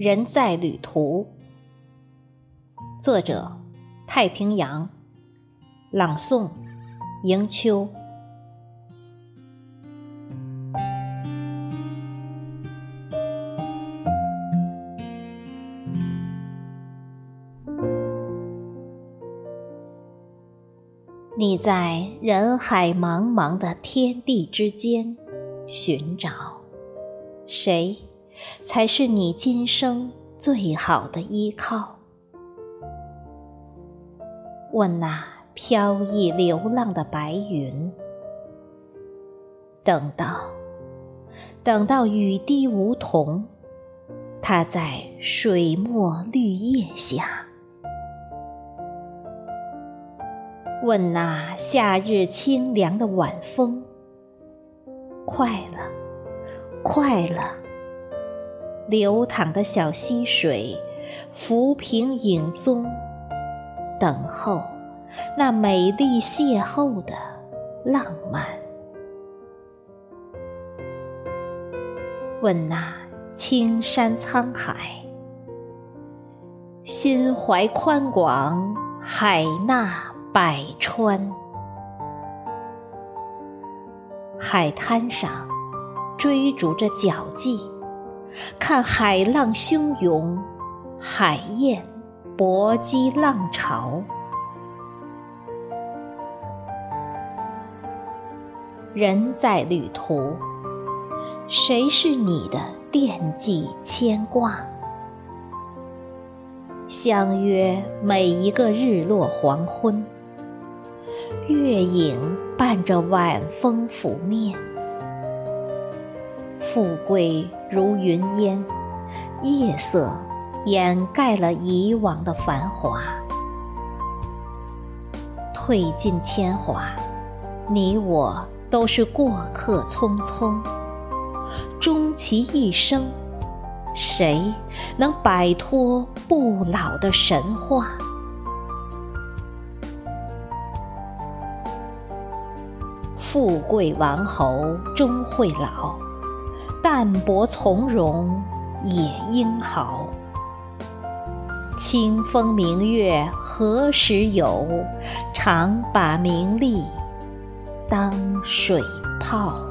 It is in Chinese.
人在旅途。作者：太平洋。朗诵：迎秋。你在人海茫茫的天地之间寻找，谁才是你今生最好的依靠？问那飘逸流浪的白云，等到，等到雨滴梧桐，它在水墨绿叶下。问那夏日清凉的晚风，快了，快了。流淌的小溪水，浮萍影踪，等候那美丽邂逅的浪漫。问那青山沧海，心怀宽广，海纳。百川，海滩上追逐着脚迹，看海浪汹涌，海燕搏击浪潮。人在旅途，谁是你的惦记牵挂？相约每一个日落黄昏。月影伴着晚风拂面，富贵如云烟，夜色掩盖了以往的繁华。褪尽铅华，你我都是过客匆匆。终其一生，谁能摆脱不老的神话？富贵王侯终会老，淡泊从容也英豪。清风明月何时有？常把名利当水泡。